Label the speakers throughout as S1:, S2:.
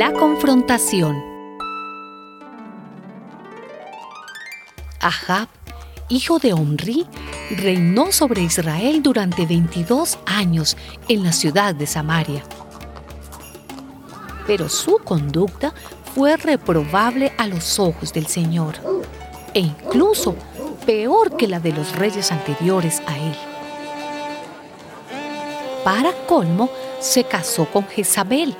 S1: La confrontación. Ahab, hijo de Omri, reinó sobre Israel durante 22 años en la ciudad de Samaria. Pero su conducta fue reprobable a los ojos del Señor, e incluso peor que la de los reyes anteriores a él. Para colmo, se casó con Jezabel,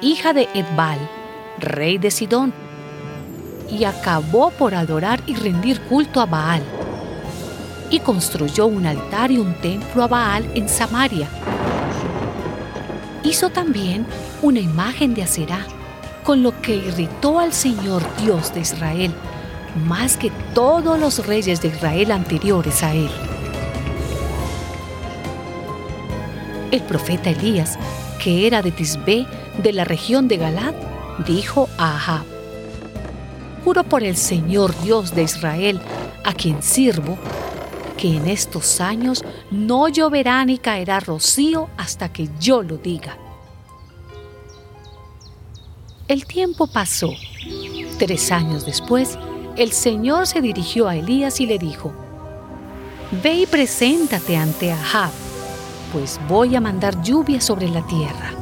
S1: hija de Edbal, rey de Sidón, y acabó por adorar y rendir culto a Baal. Y construyó un altar y un templo a Baal en Samaria. Hizo también una imagen de Aserá, con lo que irritó al Señor Dios de Israel, más que todos los reyes de Israel anteriores a él. El profeta Elías, que era de Tisbé, de la región de Galad, dijo a Ahab, Juro por el Señor Dios de Israel, a quien sirvo, que en estos años no lloverá ni caerá rocío hasta que yo lo diga. El tiempo pasó. Tres años después, el Señor se dirigió a Elías y le dijo, Ve y preséntate ante Ahab, pues voy a mandar lluvia sobre la tierra.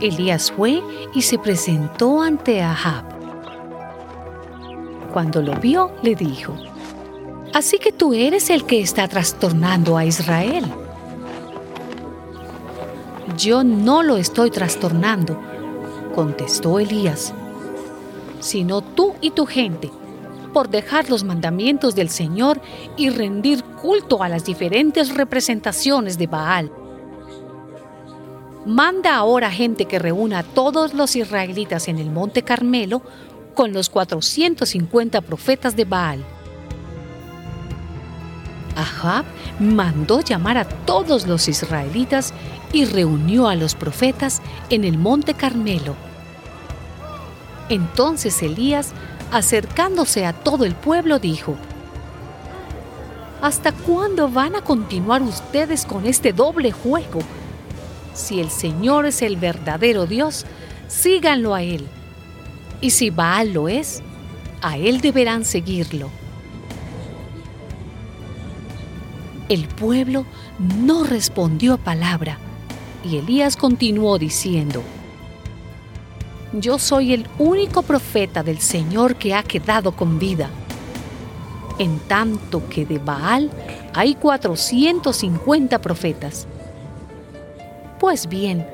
S1: Elías fue y se presentó ante Ahab. Cuando lo vio, le dijo, Así que tú eres el que está trastornando a Israel. Yo no lo estoy trastornando, contestó Elías, sino tú y tu gente, por dejar los mandamientos del Señor y rendir culto a las diferentes representaciones de Baal. Manda ahora gente que reúna a todos los israelitas en el monte Carmelo con los 450 profetas de Baal. Ahab mandó llamar a todos los israelitas y reunió a los profetas en el monte Carmelo. Entonces Elías, acercándose a todo el pueblo, dijo, ¿Hasta cuándo van a continuar ustedes con este doble juego? Si el Señor es el verdadero Dios, síganlo a Él. Y si Baal lo es, a Él deberán seguirlo. El pueblo no respondió palabra y Elías continuó diciendo, Yo soy el único profeta del Señor que ha quedado con vida. En tanto que de Baal hay 450 profetas. Pues bien,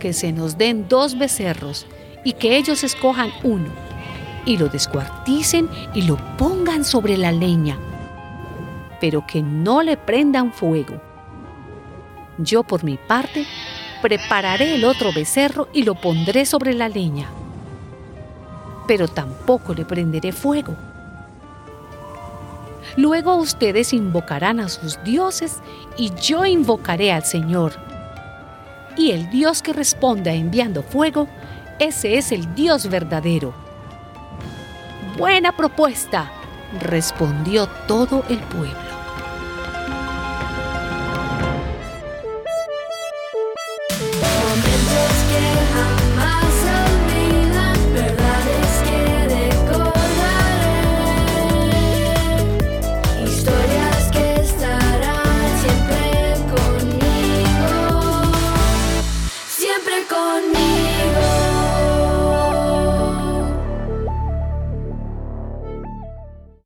S1: que se nos den dos becerros y que ellos escojan uno y lo descuarticen y lo pongan sobre la leña, pero que no le prendan fuego. Yo por mi parte prepararé el otro becerro y lo pondré sobre la leña, pero tampoco le prenderé fuego. Luego ustedes invocarán a sus dioses y yo invocaré al Señor y el Dios que responda enviando fuego, ese es el Dios verdadero. Buena propuesta, respondió todo el pueblo.